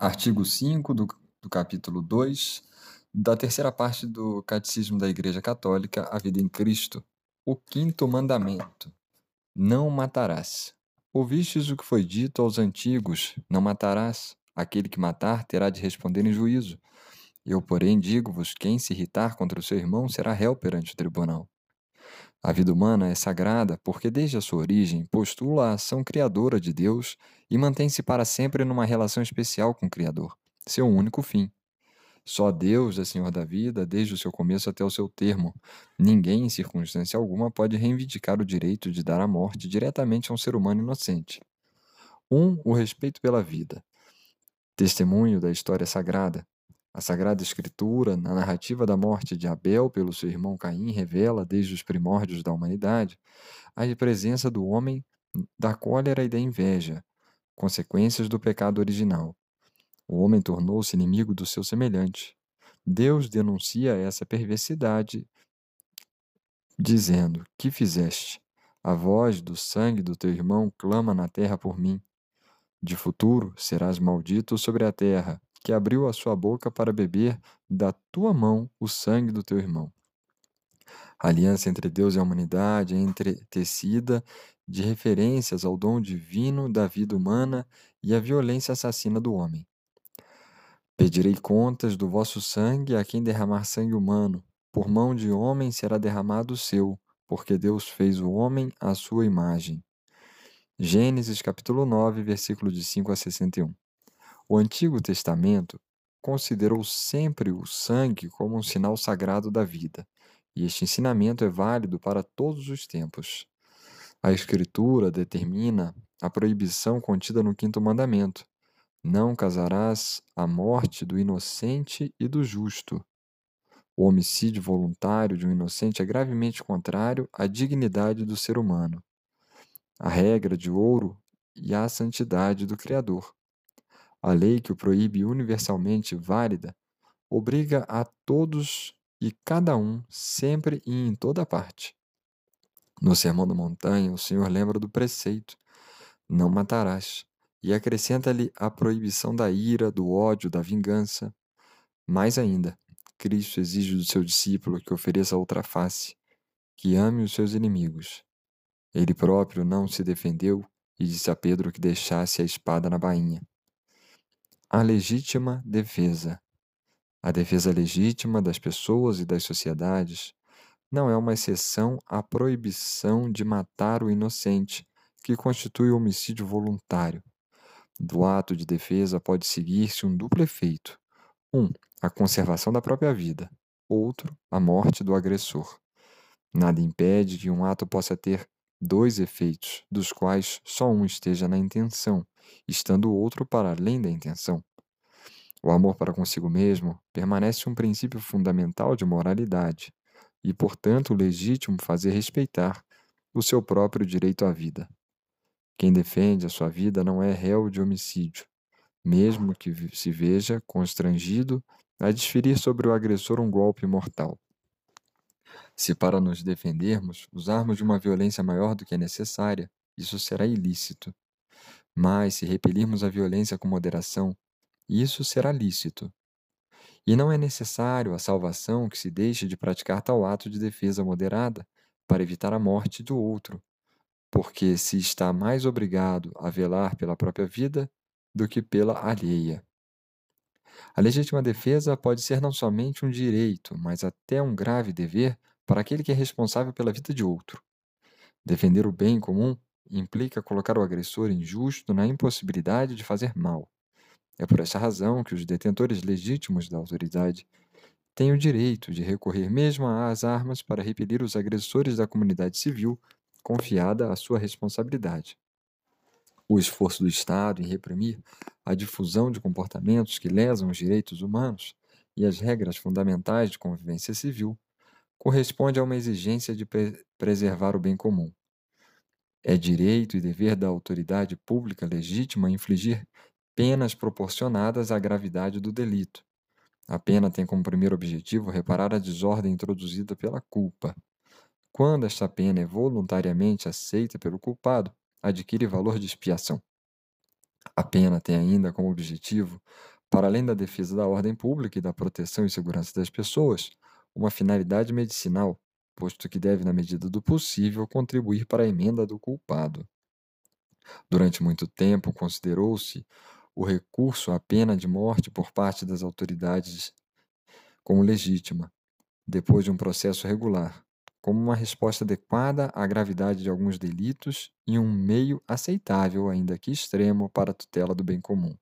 Artigo 5 do, do capítulo 2 da terceira parte do Catecismo da Igreja Católica, A Vida em Cristo. O quinto mandamento: Não matarás. Ouvistes o que foi dito aos antigos: Não matarás. Aquele que matar terá de responder em juízo. Eu, porém, digo-vos: quem se irritar contra o seu irmão será réu perante o tribunal. A vida humana é sagrada porque, desde a sua origem, postula a ação criadora de Deus e mantém-se para sempre numa relação especial com o Criador, seu único fim. Só Deus é Senhor da vida, desde o seu começo até o seu termo. Ninguém, em circunstância alguma, pode reivindicar o direito de dar a morte diretamente a um ser humano inocente. 1. Um, o respeito pela vida. Testemunho da história sagrada. A Sagrada Escritura, na narrativa da morte de Abel pelo seu irmão Caim, revela, desde os primórdios da humanidade, a presença do homem da cólera e da inveja, consequências do pecado original. O homem tornou-se inimigo do seu semelhante. Deus denuncia essa perversidade, dizendo: Que fizeste? A voz do sangue do teu irmão clama na terra por mim. De futuro serás maldito sobre a terra, que abriu a sua boca para beber da tua mão o sangue do teu irmão. A aliança entre Deus e a humanidade é entretecida de referências ao dom divino da vida humana e à violência assassina do homem. Pedirei contas do vosso sangue a quem derramar sangue humano. Por mão de homem será derramado o seu, porque Deus fez o homem à sua imagem. Gênesis capítulo 9, versículo de 5 a 61. O Antigo Testamento considerou sempre o sangue como um sinal sagrado da vida, e este ensinamento é válido para todos os tempos. A Escritura determina a proibição contida no quinto mandamento: Não casarás a morte do inocente e do justo. O homicídio voluntário de um inocente é gravemente contrário à dignidade do ser humano, à regra de ouro e à santidade do Criador. A lei que o proíbe universalmente válida obriga a todos e cada um, sempre e em toda parte. No Sermão da Montanha, o Senhor lembra do preceito: não matarás, e acrescenta-lhe a proibição da ira, do ódio, da vingança. Mais ainda, Cristo exige do seu discípulo que ofereça outra face, que ame os seus inimigos. Ele próprio não se defendeu e disse a Pedro que deixasse a espada na bainha. A legítima defesa. A defesa legítima das pessoas e das sociedades não é uma exceção à proibição de matar o inocente, que constitui o homicídio voluntário. Do ato de defesa pode seguir-se um duplo efeito: um, a conservação da própria vida, outro, a morte do agressor. Nada impede que um ato possa ter dois efeitos, dos quais só um esteja na intenção, estando o outro para além da intenção. O amor para consigo mesmo permanece um princípio fundamental de moralidade e, portanto, legítimo fazer respeitar o seu próprio direito à vida. Quem defende a sua vida não é réu de homicídio, mesmo que se veja constrangido a desferir sobre o agressor um golpe mortal. Se para nos defendermos usarmos de uma violência maior do que é necessária, isso será ilícito. Mas, se repelirmos a violência com moderação, isso será lícito. E não é necessário a salvação que se deixe de praticar tal ato de defesa moderada para evitar a morte do outro, porque se está mais obrigado a velar pela própria vida do que pela alheia. A legítima defesa pode ser não somente um direito, mas até um grave dever para aquele que é responsável pela vida de outro. Defender o bem comum implica colocar o agressor injusto na impossibilidade de fazer mal. É por essa razão que os detentores legítimos da autoridade têm o direito de recorrer mesmo às armas para repelir os agressores da comunidade civil confiada à sua responsabilidade. O esforço do Estado em reprimir a difusão de comportamentos que lesam os direitos humanos e as regras fundamentais de convivência civil corresponde a uma exigência de pre preservar o bem comum. É direito e dever da autoridade pública legítima infligir penas proporcionadas à gravidade do delito. A pena tem como primeiro objetivo reparar a desordem introduzida pela culpa. Quando esta pena é voluntariamente aceita pelo culpado, adquire valor de expiação. A pena tem ainda como objetivo, para além da defesa da ordem pública e da proteção e segurança das pessoas, uma finalidade medicinal, posto que deve, na medida do possível, contribuir para a emenda do culpado. Durante muito tempo, considerou-se o recurso à pena de morte por parte das autoridades como legítima, depois de um processo regular, como uma resposta adequada à gravidade de alguns delitos e um meio aceitável, ainda que extremo, para a tutela do bem comum.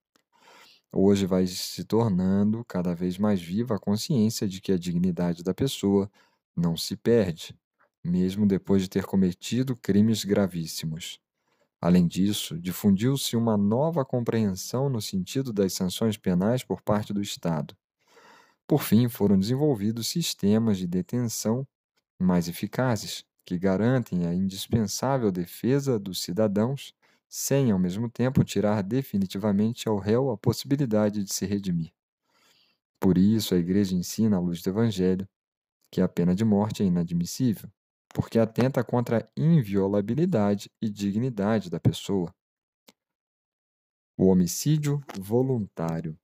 Hoje vai se tornando cada vez mais viva a consciência de que a dignidade da pessoa não se perde, mesmo depois de ter cometido crimes gravíssimos. Além disso, difundiu-se uma nova compreensão no sentido das sanções penais por parte do Estado. Por fim, foram desenvolvidos sistemas de detenção mais eficazes, que garantem a indispensável defesa dos cidadãos, sem, ao mesmo tempo, tirar definitivamente ao réu a possibilidade de se redimir. Por isso, a Igreja ensina, à luz do Evangelho, que a pena de morte é inadmissível, porque atenta contra a inviolabilidade e dignidade da pessoa. O homicídio voluntário.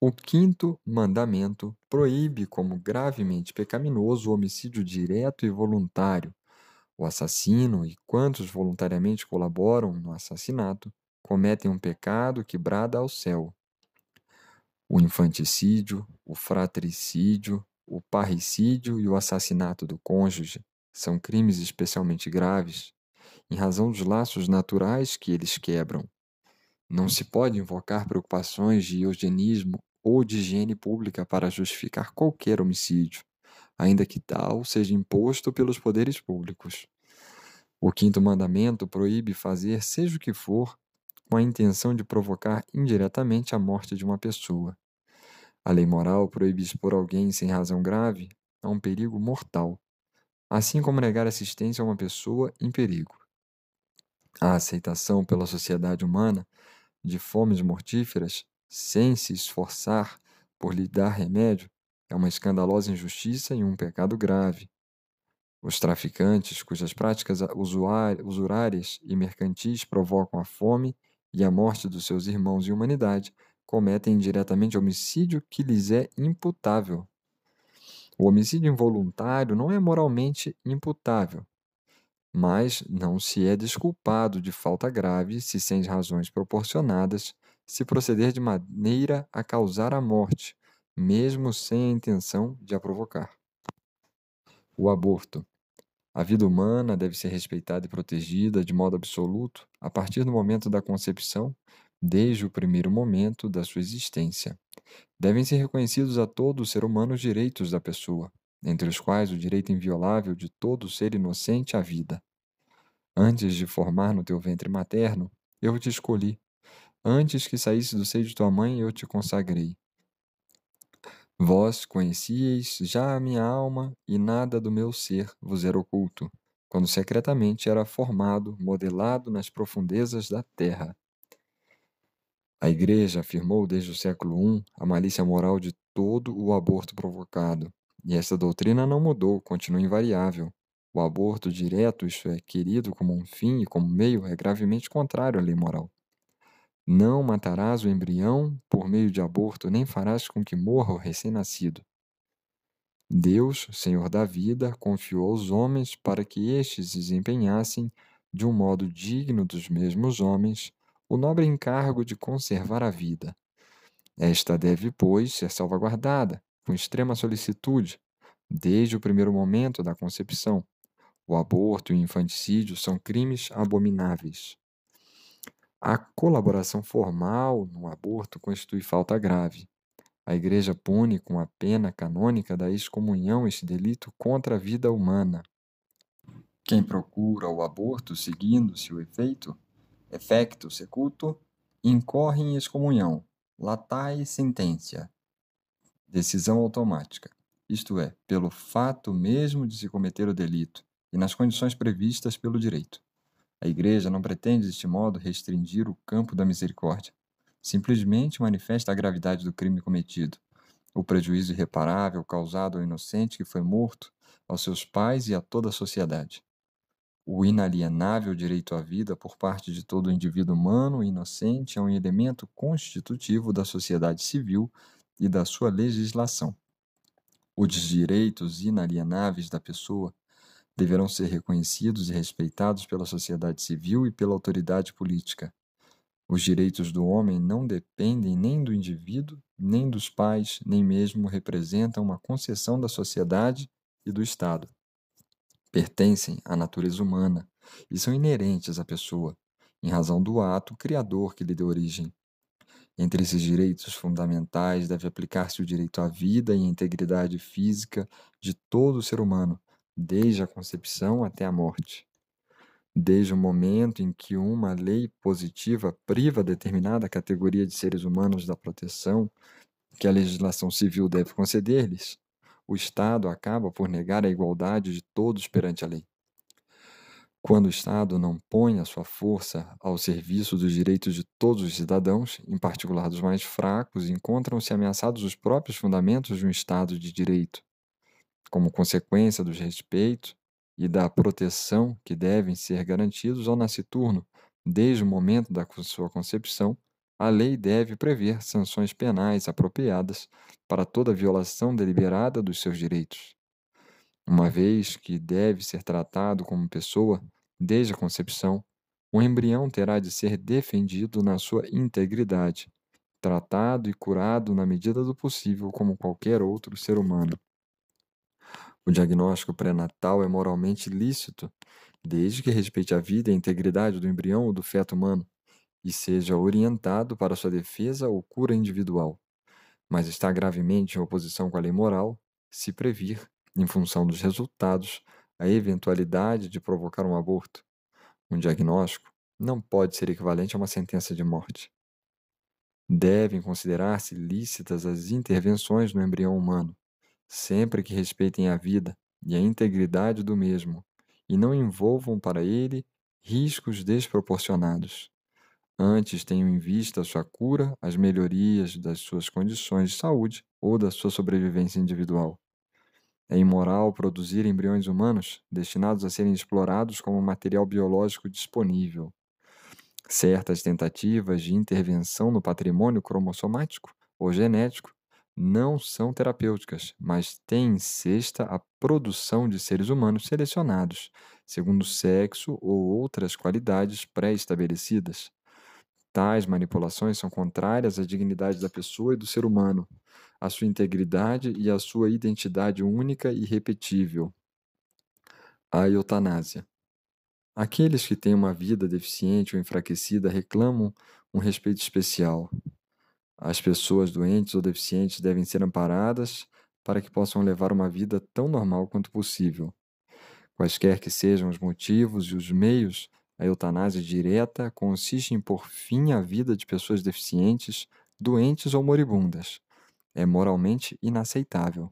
O quinto mandamento proíbe como gravemente pecaminoso o homicídio direto e voluntário. O assassino e quantos voluntariamente colaboram no assassinato cometem um pecado que brada ao céu. O infanticídio, o fratricídio, o parricídio e o assassinato do cônjuge são crimes especialmente graves, em razão dos laços naturais que eles quebram. Não se pode invocar preocupações de eugenismo ou de higiene pública para justificar qualquer homicídio, ainda que tal seja imposto pelos poderes públicos. O quinto mandamento proíbe fazer seja o que for com a intenção de provocar indiretamente a morte de uma pessoa. A lei moral proíbe expor alguém sem razão grave a um perigo mortal, assim como negar assistência a uma pessoa em perigo. A aceitação pela sociedade humana de fomes mortíferas sem se esforçar por lhe dar remédio, é uma escandalosa injustiça e um pecado grave. Os traficantes, cujas práticas usurárias e mercantis provocam a fome e a morte dos seus irmãos e humanidade, cometem indiretamente homicídio que lhes é imputável. O homicídio involuntário não é moralmente imputável, mas não se é desculpado de falta grave se, sem razões proporcionadas, se proceder de maneira a causar a morte, mesmo sem a intenção de a provocar. O aborto. A vida humana deve ser respeitada e protegida de modo absoluto a partir do momento da concepção, desde o primeiro momento da sua existência. Devem ser reconhecidos a todo ser humano os direitos da pessoa, entre os quais o direito inviolável de todo ser inocente à vida. Antes de formar no teu ventre materno, eu te escolhi Antes que saísse do seio de tua mãe, eu te consagrei. Vós conhecieis já a minha alma, e nada do meu ser vos era oculto, quando secretamente era formado, modelado nas profundezas da terra. A Igreja afirmou desde o século I a malícia moral de todo o aborto provocado, e esta doutrina não mudou, continua invariável. O aborto direto, isto é, querido como um fim e como meio, é gravemente contrário à lei moral. Não matarás o embrião por meio de aborto, nem farás com que morra o recém-nascido. Deus, Senhor da vida, confiou aos homens para que estes desempenhassem, de um modo digno dos mesmos homens, o nobre encargo de conservar a vida. Esta deve, pois, ser salvaguardada, com extrema solicitude, desde o primeiro momento da concepção. O aborto e o infanticídio são crimes abomináveis. A colaboração formal no aborto constitui falta grave. A Igreja pune com a pena canônica da excomunhão este delito contra a vida humana. Quem procura o aborto seguindo-se o efeito, effecto seculto, incorre em excomunhão, latae sententia, decisão automática, isto é, pelo fato mesmo de se cometer o delito e nas condições previstas pelo direito. A Igreja não pretende, deste modo, restringir o campo da misericórdia. Simplesmente manifesta a gravidade do crime cometido, o prejuízo irreparável causado ao inocente que foi morto, aos seus pais e a toda a sociedade. O inalienável direito à vida por parte de todo indivíduo humano e inocente é um elemento constitutivo da sociedade civil e da sua legislação. Os direitos inalienáveis da pessoa deverão ser reconhecidos e respeitados pela sociedade civil e pela autoridade política. Os direitos do homem não dependem nem do indivíduo, nem dos pais, nem mesmo representam uma concessão da sociedade e do Estado. Pertencem à natureza humana e são inerentes à pessoa, em razão do ato criador que lhe deu origem. Entre esses direitos fundamentais deve aplicar-se o direito à vida e à integridade física de todo ser humano, desde a concepção até a morte. Desde o momento em que uma lei positiva priva determinada categoria de seres humanos da proteção que a legislação civil deve conceder-lhes, o Estado acaba por negar a igualdade de todos perante a lei. Quando o Estado não põe a sua força ao serviço dos direitos de todos os cidadãos, em particular dos mais fracos, encontram-se ameaçados os próprios fundamentos de um Estado de direito. Como consequência dos respeitos e da proteção que devem ser garantidos ao nasciturno desde o momento da sua concepção, a lei deve prever sanções penais apropriadas para toda violação deliberada dos seus direitos. Uma vez que deve ser tratado como pessoa, Desde a concepção, o embrião terá de ser defendido na sua integridade, tratado e curado na medida do possível como qualquer outro ser humano. O diagnóstico pré-natal é moralmente lícito, desde que respeite a vida e a integridade do embrião ou do feto humano e seja orientado para sua defesa ou cura individual. Mas está gravemente em oposição com a lei moral se previr, em função dos resultados, a eventualidade de provocar um aborto, um diagnóstico, não pode ser equivalente a uma sentença de morte. Devem considerar-se lícitas as intervenções no embrião humano, sempre que respeitem a vida e a integridade do mesmo e não envolvam para ele riscos desproporcionados. Antes tenham em vista a sua cura, as melhorias das suas condições de saúde ou da sua sobrevivência individual. É imoral produzir embriões humanos destinados a serem explorados como material biológico disponível. Certas tentativas de intervenção no patrimônio cromossomático ou genético não são terapêuticas, mas têm em cesta a produção de seres humanos selecionados, segundo sexo ou outras qualidades pré-estabelecidas. Tais manipulações são contrárias à dignidade da pessoa e do ser humano, a sua integridade e a sua identidade única e irrepetível. A eutanásia. Aqueles que têm uma vida deficiente ou enfraquecida reclamam um respeito especial. As pessoas doentes ou deficientes devem ser amparadas para que possam levar uma vida tão normal quanto possível. Quaisquer que sejam os motivos e os meios, a eutanásia direta consiste em pôr fim à vida de pessoas deficientes, doentes ou moribundas é moralmente inaceitável.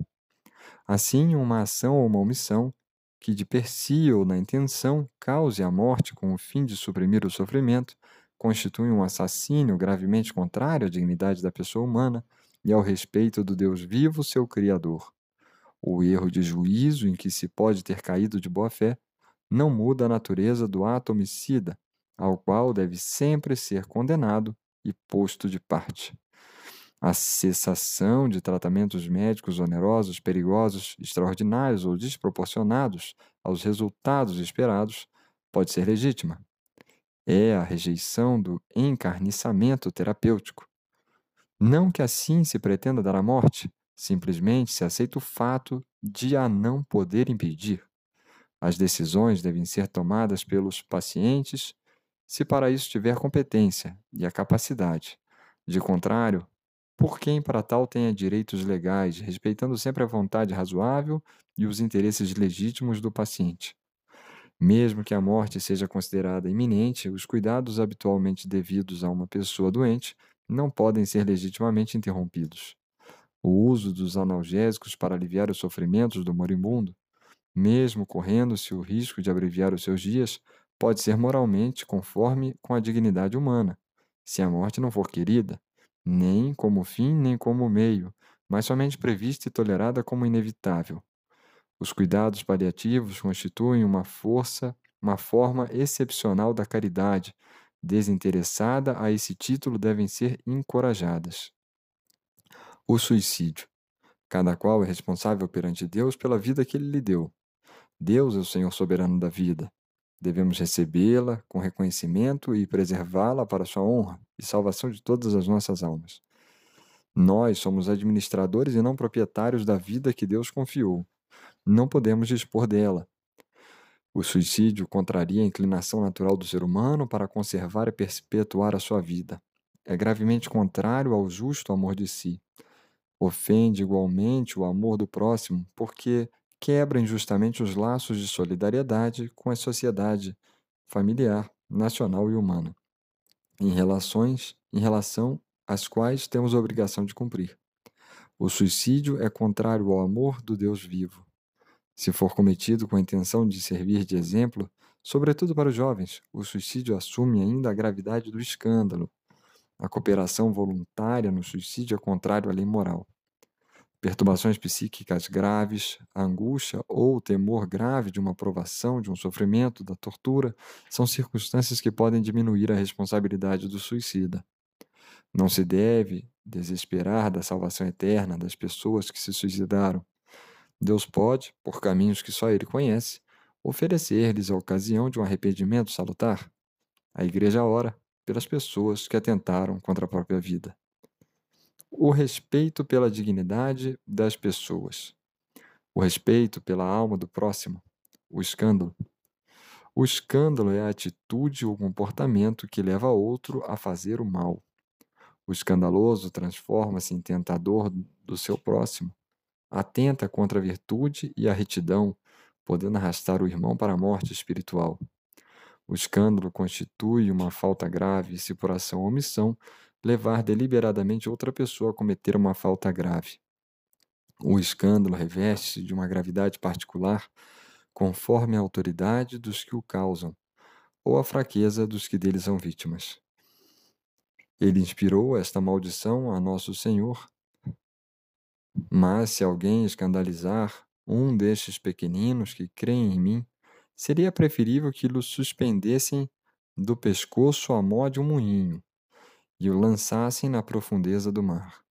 Assim, uma ação ou uma omissão que de per si ou na intenção cause a morte com o fim de suprimir o sofrimento constitui um assassínio gravemente contrário à dignidade da pessoa humana e ao respeito do Deus vivo, seu Criador. O erro de juízo em que se pode ter caído de boa fé não muda a natureza do ato homicida, ao qual deve sempre ser condenado e posto de parte. A cessação de tratamentos médicos onerosos, perigosos, extraordinários ou desproporcionados aos resultados esperados pode ser legítima. É a rejeição do encarniçamento terapêutico. Não que assim se pretenda dar a morte, simplesmente se aceita o fato de a não poder impedir. As decisões devem ser tomadas pelos pacientes, se para isso tiver competência e a capacidade. De contrário, por quem para tal tenha direitos legais, respeitando sempre a vontade razoável e os interesses legítimos do paciente. Mesmo que a morte seja considerada iminente, os cuidados habitualmente devidos a uma pessoa doente não podem ser legitimamente interrompidos. O uso dos analgésicos para aliviar os sofrimentos do moribundo, mesmo correndo-se o risco de abreviar os seus dias, pode ser moralmente conforme com a dignidade humana, se a morte não for querida, nem como fim nem como meio, mas somente prevista e tolerada como inevitável. Os cuidados paliativos constituem uma força uma forma excepcional da caridade, desinteressada a esse título, devem ser encorajadas. O suicídio. Cada qual é responsável perante Deus pela vida que ele lhe deu. Deus é o Senhor soberano da vida. Devemos recebê-la com reconhecimento e preservá-la para sua honra e salvação de todas as nossas almas. Nós somos administradores e não proprietários da vida que Deus confiou. Não podemos dispor dela. O suicídio contraria a inclinação natural do ser humano para conservar e perpetuar a sua vida. É gravemente contrário ao justo amor de si. Ofende igualmente o amor do próximo, porque quebra injustamente os laços de solidariedade com a sociedade familiar, nacional e humana, em relações em relação às quais temos a obrigação de cumprir. O suicídio é contrário ao amor do Deus vivo. Se for cometido com a intenção de servir de exemplo, sobretudo para os jovens, o suicídio assume ainda a gravidade do escândalo. A cooperação voluntária no suicídio é contrário à lei moral. Perturbações psíquicas graves, a angústia ou o temor grave de uma provação, de um sofrimento, da tortura, são circunstâncias que podem diminuir a responsabilidade do suicida. Não se deve desesperar da salvação eterna das pessoas que se suicidaram. Deus pode, por caminhos que só Ele conhece, oferecer-lhes a ocasião de um arrependimento salutar. A Igreja ora pelas pessoas que atentaram contra a própria vida. O respeito pela dignidade das pessoas. O respeito pela alma do próximo. O escândalo. O escândalo é a atitude ou comportamento que leva outro a fazer o mal. O escandaloso transforma-se em tentador do seu próximo atenta contra a virtude e a retidão, podendo arrastar o irmão para a morte espiritual. O escândalo constitui uma falta grave se, por ação ou omissão, levar deliberadamente outra pessoa a cometer uma falta grave. O escândalo reveste-se de uma gravidade particular conforme a autoridade dos que o causam, ou a fraqueza dos que deles são vítimas. Ele inspirou esta maldição a nosso Senhor mas se alguém escandalizar um destes pequeninos que creem em mim, seria preferível que o suspendessem do pescoço à mó de um moinho e o lançassem na profundeza do mar.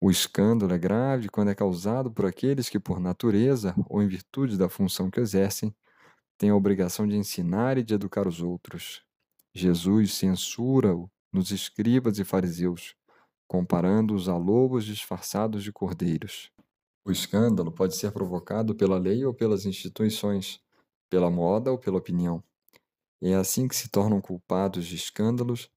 O escândalo é grave quando é causado por aqueles que, por natureza ou em virtude da função que exercem, têm a obrigação de ensinar e de educar os outros. Jesus censura-o nos escribas e fariseus, comparando-os a lobos disfarçados de cordeiros. O escândalo pode ser provocado pela lei ou pelas instituições, pela moda ou pela opinião. É assim que se tornam culpados de escândalos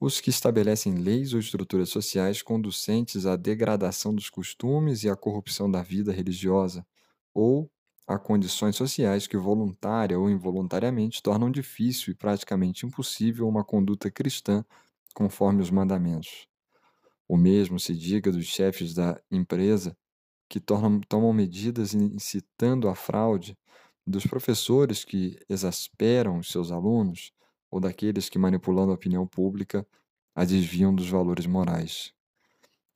os que estabelecem leis ou estruturas sociais conducentes à degradação dos costumes e à corrupção da vida religiosa, ou a condições sociais que voluntária ou involuntariamente tornam difícil e praticamente impossível uma conduta cristã conforme os mandamentos. O mesmo se diga dos chefes da empresa que tornam, tomam medidas incitando a fraude, dos professores que exasperam os seus alunos ou daqueles que, manipulando a opinião pública, a desviam dos valores morais.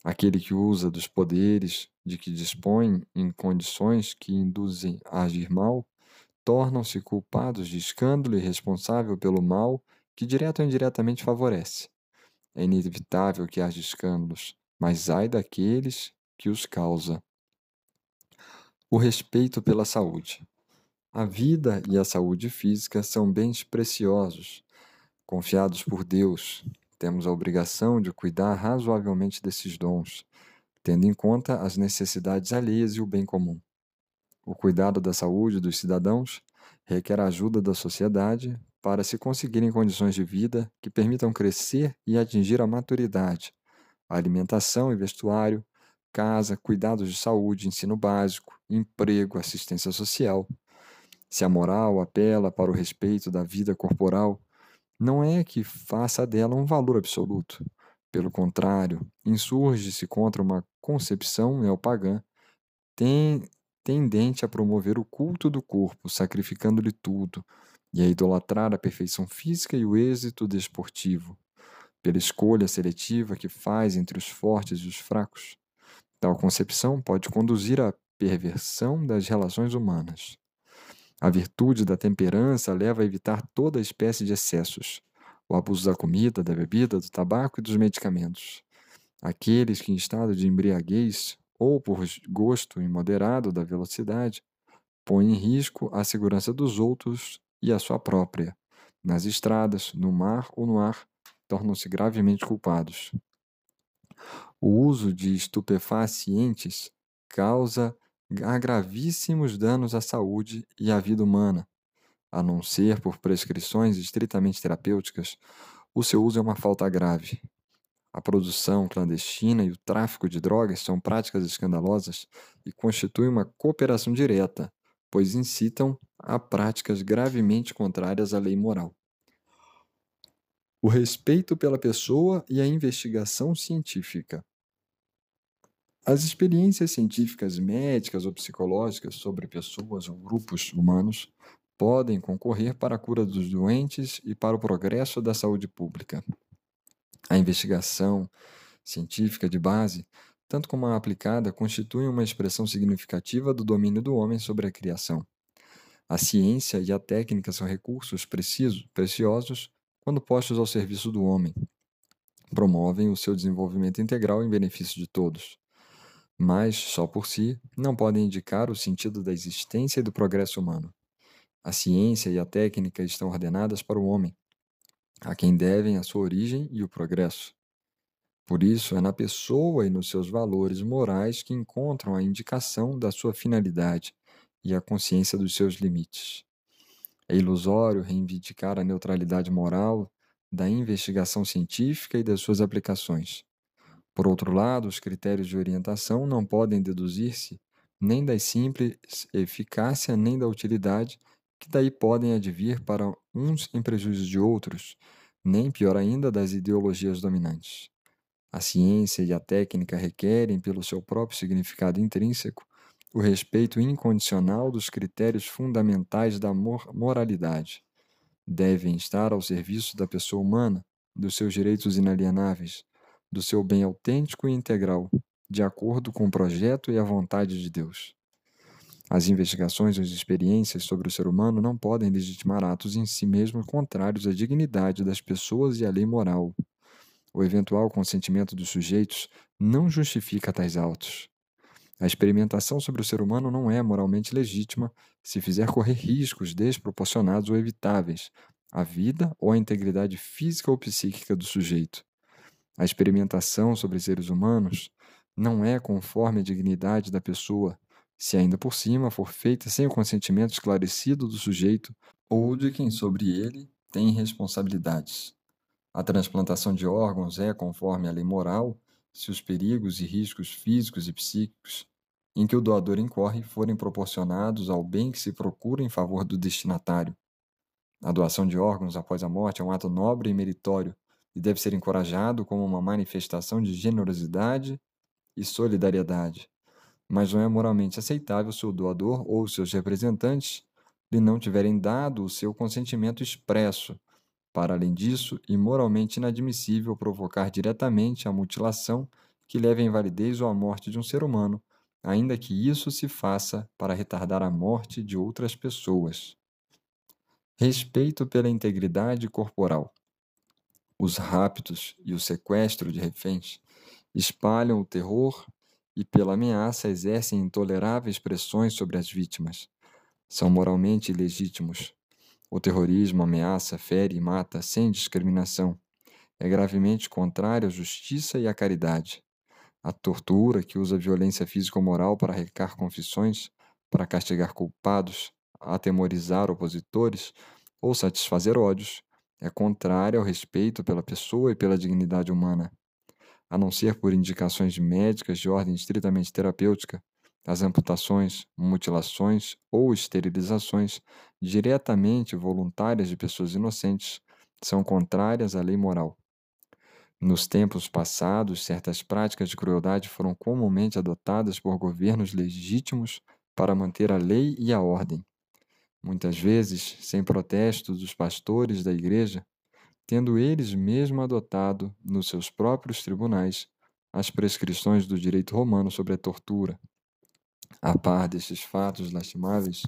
Aquele que usa dos poderes de que dispõe em condições que induzem a agir mal, tornam-se culpados de escândalo e responsável pelo mal que direto ou indiretamente favorece. É inevitável que haja escândalos, mas ai daqueles que os causa. O respeito pela saúde. A vida e a saúde física são bens preciosos, confiados por Deus. Temos a obrigação de cuidar razoavelmente desses dons, tendo em conta as necessidades alheias e o bem comum. O cuidado da saúde dos cidadãos requer a ajuda da sociedade para se conseguirem condições de vida que permitam crescer e atingir a maturidade, alimentação e vestuário, casa, cuidados de saúde, ensino básico, emprego, assistência social. Se a moral apela para o respeito da vida corporal, não é que faça dela um valor absoluto. Pelo contrário, insurge-se contra uma concepção neopagã tendente a promover o culto do corpo, sacrificando-lhe tudo, e a idolatrar a perfeição física e o êxito desportivo, pela escolha seletiva que faz entre os fortes e os fracos. Tal concepção pode conduzir à perversão das relações humanas. A virtude da temperança leva a evitar toda espécie de excessos, o abuso da comida, da bebida, do tabaco e dos medicamentos. Aqueles que, em estado de embriaguez ou por gosto imoderado da velocidade, põem em risco a segurança dos outros e a sua própria, nas estradas, no mar ou no ar, tornam-se gravemente culpados. O uso de estupefacientes causa gravíssimos danos à saúde e à vida humana. A não ser por prescrições estritamente terapêuticas, o seu uso é uma falta grave. A produção clandestina e o tráfico de drogas são práticas escandalosas e constituem uma cooperação direta, pois incitam a práticas gravemente contrárias à lei moral. O respeito pela pessoa e a investigação científica. As experiências científicas médicas ou psicológicas sobre pessoas ou grupos humanos podem concorrer para a cura dos doentes e para o progresso da saúde pública. A investigação científica de base, tanto como a aplicada, constitui uma expressão significativa do domínio do homem sobre a criação. A ciência e a técnica são recursos precisos, preciosos quando postos ao serviço do homem. Promovem o seu desenvolvimento integral em benefício de todos mas, só por si, não podem indicar o sentido da existência e do progresso humano. A ciência e a técnica estão ordenadas para o homem, a quem devem a sua origem e o progresso. Por isso, é na pessoa e nos seus valores morais que encontram a indicação da sua finalidade e a consciência dos seus limites. É ilusório reivindicar a neutralidade moral da investigação científica e das suas aplicações. Por outro lado, os critérios de orientação não podem deduzir-se nem da simples eficácia nem da utilidade, que daí podem advir para uns em prejuízo de outros, nem pior ainda das ideologias dominantes. A ciência e a técnica requerem, pelo seu próprio significado intrínseco, o respeito incondicional dos critérios fundamentais da moralidade. Devem estar ao serviço da pessoa humana, dos seus direitos inalienáveis, do seu bem autêntico e integral, de acordo com o projeto e a vontade de Deus. As investigações e as experiências sobre o ser humano não podem legitimar atos em si mesmos contrários à dignidade das pessoas e à lei moral. O eventual consentimento dos sujeitos não justifica tais autos. A experimentação sobre o ser humano não é moralmente legítima se fizer correr riscos desproporcionados ou evitáveis à vida ou à integridade física ou psíquica do sujeito. A experimentação sobre seres humanos não é conforme a dignidade da pessoa, se ainda por cima for feita sem o consentimento esclarecido do sujeito ou de quem sobre ele tem responsabilidades. A transplantação de órgãos é conforme a lei moral se os perigos e riscos físicos e psíquicos em que o doador incorre forem proporcionados ao bem que se procura em favor do destinatário. A doação de órgãos após a morte é um ato nobre e meritório e deve ser encorajado como uma manifestação de generosidade e solidariedade. Mas não é moralmente aceitável se o doador ou seus representantes lhe não tiverem dado o seu consentimento expresso. Para além disso, e moralmente inadmissível provocar diretamente a mutilação que leve à invalidez ou à morte de um ser humano, ainda que isso se faça para retardar a morte de outras pessoas. Respeito pela integridade corporal. Os raptos e o sequestro de reféns espalham o terror e, pela ameaça, exercem intoleráveis pressões sobre as vítimas. São moralmente ilegítimos. O terrorismo ameaça, fere e mata sem discriminação. É gravemente contrário à justiça e à caridade. A tortura, que usa violência física ou moral para arrecar confissões, para castigar culpados, atemorizar opositores ou satisfazer ódios, é contrária ao respeito pela pessoa e pela dignidade humana. A não ser por indicações médicas de ordem estritamente terapêutica, as amputações, mutilações ou esterilizações diretamente voluntárias de pessoas inocentes são contrárias à lei moral. Nos tempos passados, certas práticas de crueldade foram comumente adotadas por governos legítimos para manter a lei e a ordem muitas vezes sem protesto dos pastores da igreja, tendo eles mesmos adotado nos seus próprios tribunais as prescrições do direito romano sobre a tortura. A par destes fatos lastimáveis,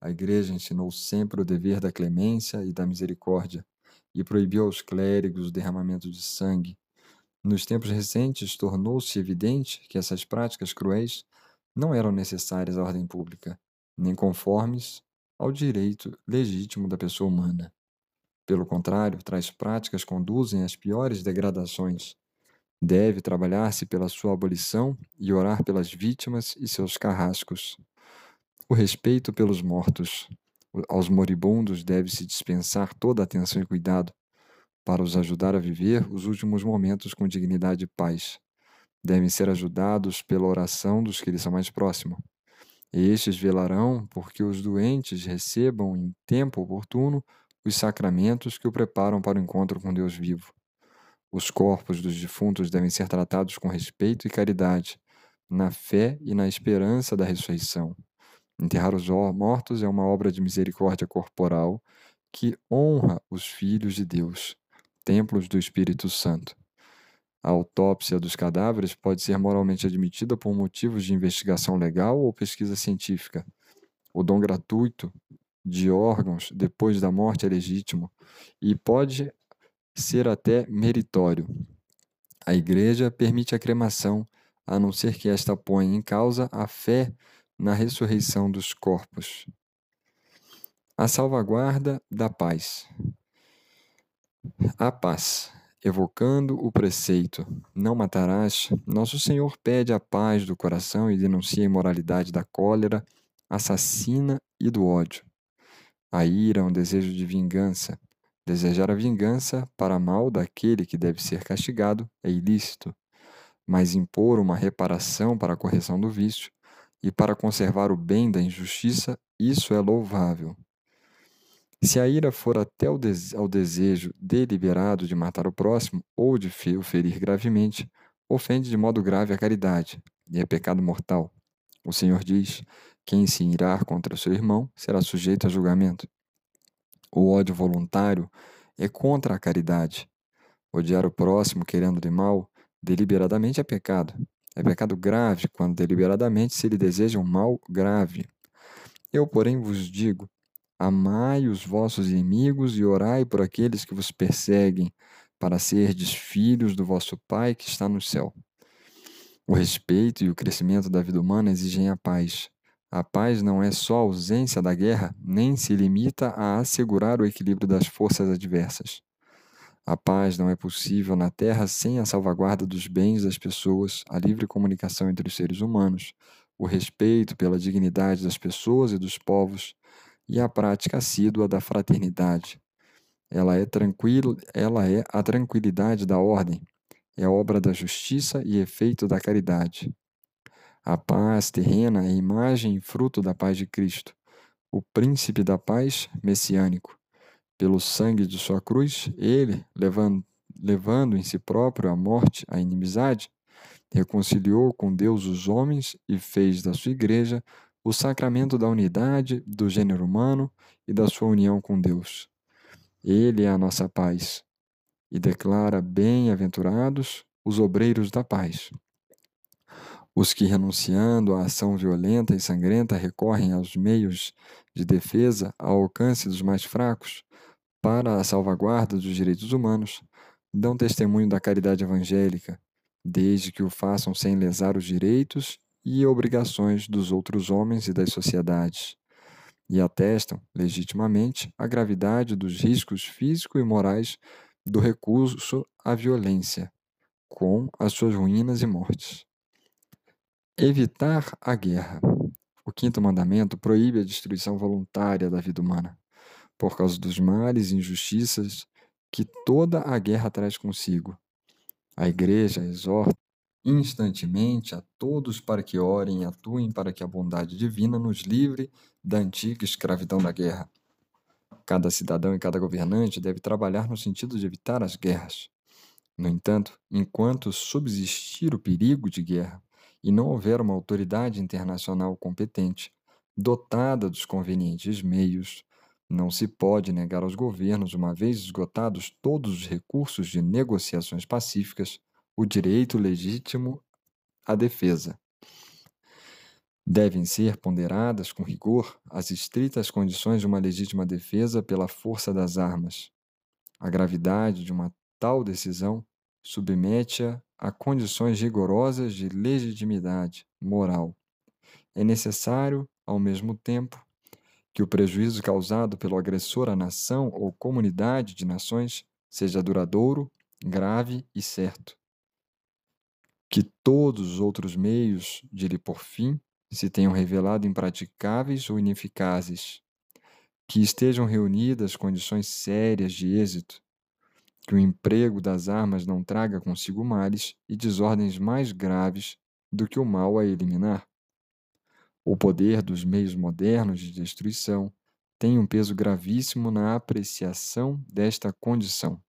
A Igreja ensinou sempre o dever da clemência e da misericórdia e proibiu aos clérigos o derramamento de sangue. Nos tempos recentes, tornou-se evidente que essas práticas cruéis não eram necessárias à ordem pública, nem conformes ao direito legítimo da pessoa humana. Pelo contrário, tais práticas conduzem às piores degradações. Deve trabalhar-se pela sua abolição e orar pelas vítimas e seus carrascos. O respeito pelos mortos. Aos moribundos deve-se dispensar toda atenção e cuidado para os ajudar a viver os últimos momentos com dignidade e paz. Devem ser ajudados pela oração dos que lhes são mais próximos. Estes velarão porque os doentes recebam em tempo oportuno os sacramentos que o preparam para o encontro com Deus vivo. Os corpos dos defuntos devem ser tratados com respeito e caridade, na fé e na esperança da ressurreição. Enterrar os mortos é uma obra de misericórdia corporal que honra os filhos de Deus, templos do Espírito Santo. A autópsia dos cadáveres pode ser moralmente admitida por motivos de investigação legal ou pesquisa científica. O dom gratuito de órgãos depois da morte é legítimo e pode ser até meritório. A Igreja permite a cremação, a não ser que esta ponha em causa a fé na ressurreição dos corpos. A salvaguarda da paz. A paz. Evocando o preceito não matarás, Nosso Senhor pede a paz do coração e denuncia a imoralidade da cólera, assassina e do ódio. A ira é um desejo de vingança, Desejar a vingança para mal daquele que deve ser castigado é ilícito, mas impor uma reparação para a correção do vício e para conservar o bem da injustiça, isso é louvável. Se a ira for até ao desejo deliberado de matar o próximo ou de o ferir gravemente, ofende de modo grave a caridade e é pecado mortal. O Senhor diz: quem se irar contra seu irmão será sujeito a julgamento. O ódio voluntário é contra a caridade. Odiar o próximo querendo-lhe mal, deliberadamente é pecado. É pecado grave quando deliberadamente se lhe deseja um mal grave. Eu, porém, vos digo: amai os vossos inimigos e orai por aqueles que vos perseguem, para serdes filhos do vosso Pai que está no céu. O respeito e o crescimento da vida humana exigem a paz. A paz não é só ausência da guerra, nem se limita a assegurar o equilíbrio das forças adversas. A paz não é possível na Terra sem a salvaguarda dos bens das pessoas, a livre comunicação entre os seres humanos, o respeito pela dignidade das pessoas e dos povos e a prática assídua da fraternidade. Ela é ela é a tranquilidade da ordem, é obra da justiça e efeito da caridade. A paz terrena é imagem e fruto da paz de Cristo, o príncipe da paz messiânico. Pelo sangue de sua cruz, ele, levando, levando em si próprio a morte, a inimizade, reconciliou com Deus os homens e fez da sua igreja o sacramento da unidade do gênero humano e da sua união com Deus. Ele é a nossa paz e declara bem-aventurados os obreiros da paz. Os que, renunciando à ação violenta e sangrenta, recorrem aos meios de defesa ao alcance dos mais fracos para a salvaguarda dos direitos humanos, dão testemunho da caridade evangélica, desde que o façam sem lesar os direitos e obrigações dos outros homens e das sociedades, e atestam, legitimamente, a gravidade dos riscos físicos e morais do recurso à violência, com as suas ruínas e mortes. Evitar a guerra. O quinto mandamento proíbe a destruição voluntária da vida humana, por causa dos males e injustiças que toda a guerra traz consigo. A Igreja exorta instantemente a todos para que orem e atuem para que a bondade divina nos livre da antiga escravidão da guerra. Cada cidadão e cada governante deve trabalhar no sentido de evitar as guerras. No entanto, enquanto subsistir o perigo de guerra, e não houver uma autoridade internacional competente, dotada dos convenientes meios, não se pode negar aos governos, uma vez esgotados todos os recursos de negociações pacíficas, o direito legítimo à defesa. Devem ser ponderadas com rigor as estritas condições de uma legítima defesa pela força das armas. A gravidade de uma tal decisão submete-a a condições rigorosas de legitimidade moral. É necessário, ao mesmo tempo, que o prejuízo causado pelo agressor à nação ou comunidade de nações seja duradouro, grave e certo. Que todos os outros meios de lhe por fim se tenham revelado impraticáveis ou ineficazes, que estejam reunidas condições sérias de êxito, que o emprego das armas não traga consigo males e desordens mais graves do que o mal a eliminar. O poder dos meios modernos de destruição tem um peso gravíssimo na apreciação desta condição.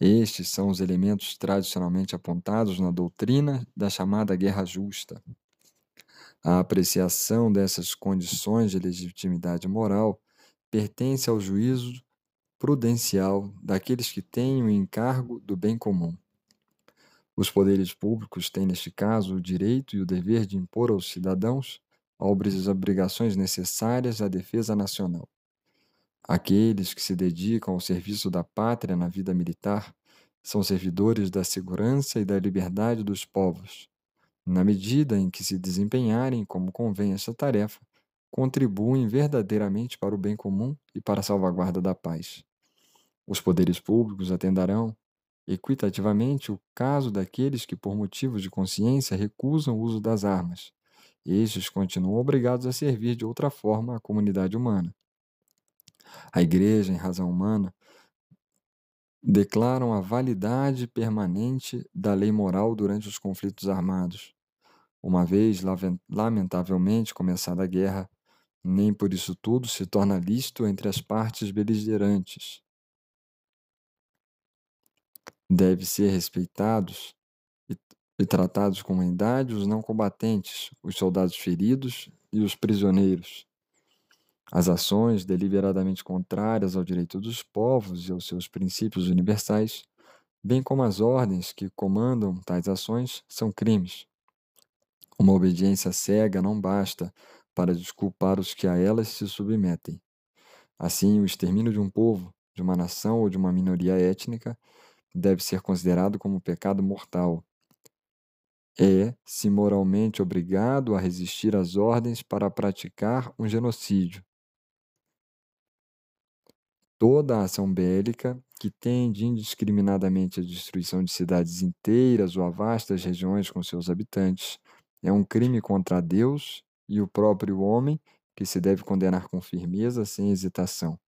Estes são os elementos tradicionalmente apontados na doutrina da chamada guerra justa. A apreciação dessas condições de legitimidade moral pertence ao juízo prudencial daqueles que têm o encargo do bem comum. Os poderes públicos têm, neste caso, o direito e o dever de impor aos cidadãos as obrigações necessárias à defesa nacional. Aqueles que se dedicam ao serviço da pátria na vida militar são servidores da segurança e da liberdade dos povos, na medida em que se desempenharem como convém esta tarefa, contribuem verdadeiramente para o bem comum e para a salvaguarda da paz. Os poderes públicos atenderão equitativamente o caso daqueles que, por motivos de consciência, recusam o uso das armas. Estes continuam obrigados a servir de outra forma à comunidade humana. A Igreja, em razão humana, declaram a validade permanente da lei moral durante os conflitos armados. Uma vez, lamentavelmente, começada a guerra, nem por isso tudo se torna lícito entre as partes beligerantes. Deve ser respeitados e, e tratados com humanidade os não combatentes, os soldados feridos e os prisioneiros. As ações deliberadamente contrárias ao direito dos povos e aos seus princípios universais, bem como as ordens que comandam tais ações, são crimes. Uma obediência cega não basta para desculpar os que a elas se submetem. Assim, o extermínio de um povo, de uma nação ou de uma minoria étnica deve ser considerado como pecado mortal. É, se moralmente obrigado a resistir às ordens para praticar um genocídio. Toda ação bélica que tende indiscriminadamente à destruição de cidades inteiras ou a vastas regiões com seus habitantes é um crime contra Deus e o próprio homem que se deve condenar com firmeza, sem hesitação.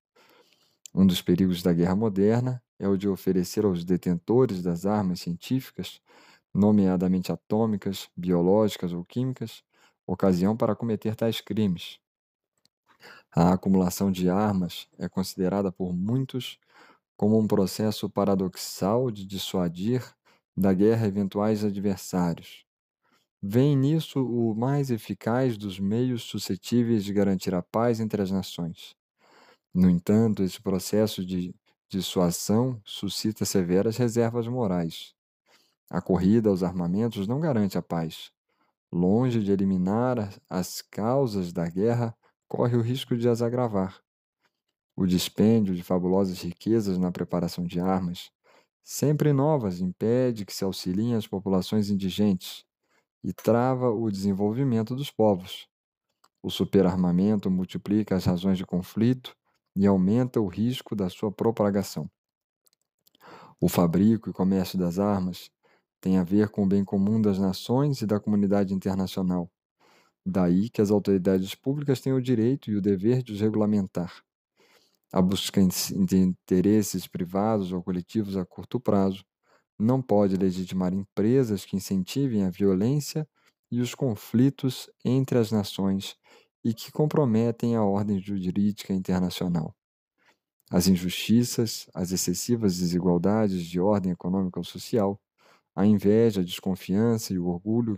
Um dos perigos da guerra moderna é o de oferecer aos detentores das armas científicas, nomeadamente atômicas, biológicas ou químicas, ocasião para cometer tais crimes. A acumulação de armas é considerada por muitos como um processo paradoxal de dissuadir da guerra eventuais adversários. Vem nisso o mais eficaz dos meios suscetíveis de garantir a paz entre as nações. No entanto, esse processo de dissuasão suscita severas reservas morais. A corrida aos armamentos não garante a paz. Longe de eliminar as causas da guerra, corre o risco de as agravar. O dispêndio de fabulosas riquezas na preparação de armas, sempre novas, impede que se auxiliem as populações indigentes e trava o desenvolvimento dos povos. O superarmamento multiplica as razões de conflito e aumenta o risco da sua propagação. O fabrico e comércio das armas tem a ver com o bem comum das nações e da comunidade internacional. Daí que as autoridades públicas têm o direito e o dever de os regulamentar. A busca de interesses privados ou coletivos a curto prazo não pode legitimar empresas que incentivem a violência e os conflitos entre as nações e que comprometem a ordem jurídica internacional. As injustiças, as excessivas desigualdades de ordem econômica ou social, a inveja, a desconfiança e o orgulho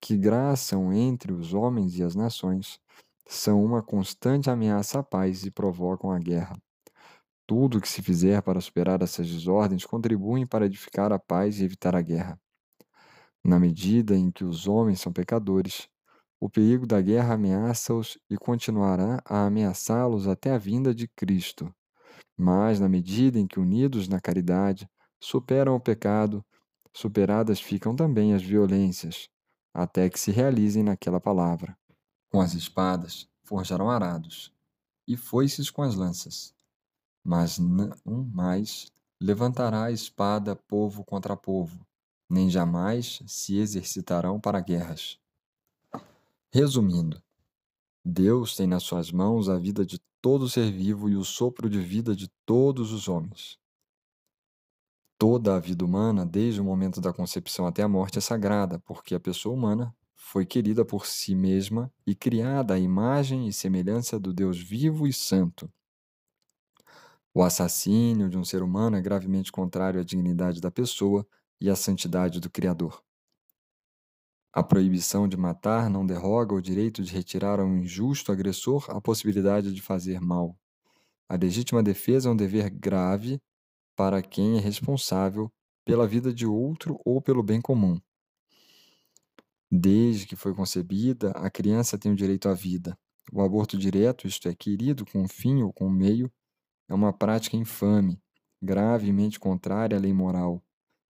que graçam entre os homens e as nações são uma constante ameaça à paz e provocam a guerra. Tudo o que se fizer para superar essas desordens contribui para edificar a paz e evitar a guerra. Na medida em que os homens são pecadores, o perigo da guerra ameaça-os e continuará a ameaçá-los até a vinda de Cristo. Mas, na medida em que, unidos na caridade, superam o pecado, superadas ficam também as violências, até que se realizem naquela palavra. Com as espadas forjarão arados, e foices com as lanças. Mas não mais levantará a espada povo contra povo, nem jamais se exercitarão para guerras. Resumindo, Deus tem nas suas mãos a vida de todo ser vivo e o sopro de vida de todos os homens. Toda a vida humana, desde o momento da concepção até a morte, é sagrada, porque a pessoa humana foi querida por si mesma e criada à imagem e semelhança do Deus vivo e santo. O assassínio de um ser humano é gravemente contrário à dignidade da pessoa e à santidade do Criador. A proibição de matar não derroga o direito de retirar ao injusto agressor a possibilidade de fazer mal. A legítima defesa é um dever grave para quem é responsável pela vida de outro ou pelo bem comum. Desde que foi concebida, a criança tem o direito à vida. O aborto direto, isto é, querido com fim ou com meio, é uma prática infame, gravemente contrária à lei moral.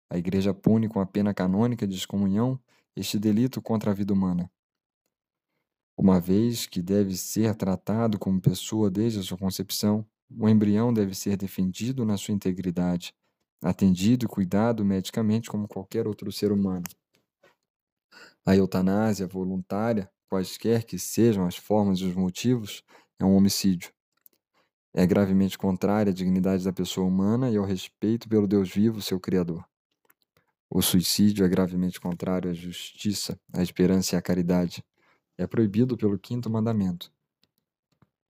A Igreja pune com a pena canônica de excomunhão este delito contra a vida humana. Uma vez que deve ser tratado como pessoa desde a sua concepção, o embrião deve ser defendido na sua integridade, atendido e cuidado medicamente como qualquer outro ser humano. A eutanásia voluntária, quaisquer que sejam as formas e os motivos, é um homicídio. É gravemente contrária à dignidade da pessoa humana e ao respeito pelo Deus vivo, seu Criador. O suicídio é gravemente contrário à justiça, à esperança e à caridade. É proibido pelo quinto mandamento.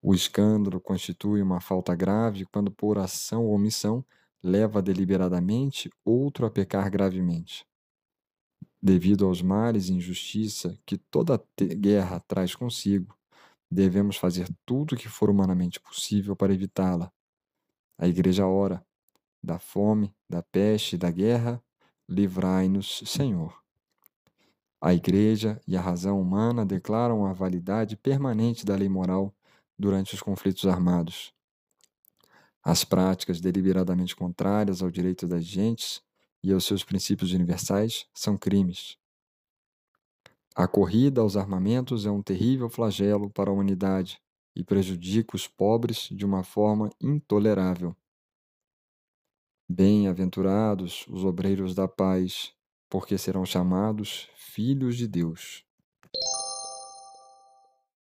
O escândalo constitui uma falta grave quando, por ação ou omissão, leva deliberadamente outro a pecar gravemente. Devido aos males e injustiça que toda guerra traz consigo, devemos fazer tudo o que for humanamente possível para evitá-la. A Igreja ora, da fome, da peste e da guerra, livrai-nos, Senhor. A Igreja e a razão humana declaram a validade permanente da lei moral durante os conflitos armados. As práticas deliberadamente contrárias ao direito das gentes e aos seus princípios universais são crimes. A corrida aos armamentos é um terrível flagelo para a humanidade e prejudica os pobres de uma forma intolerável. Bem-aventurados os obreiros da paz, porque serão chamados filhos de Deus.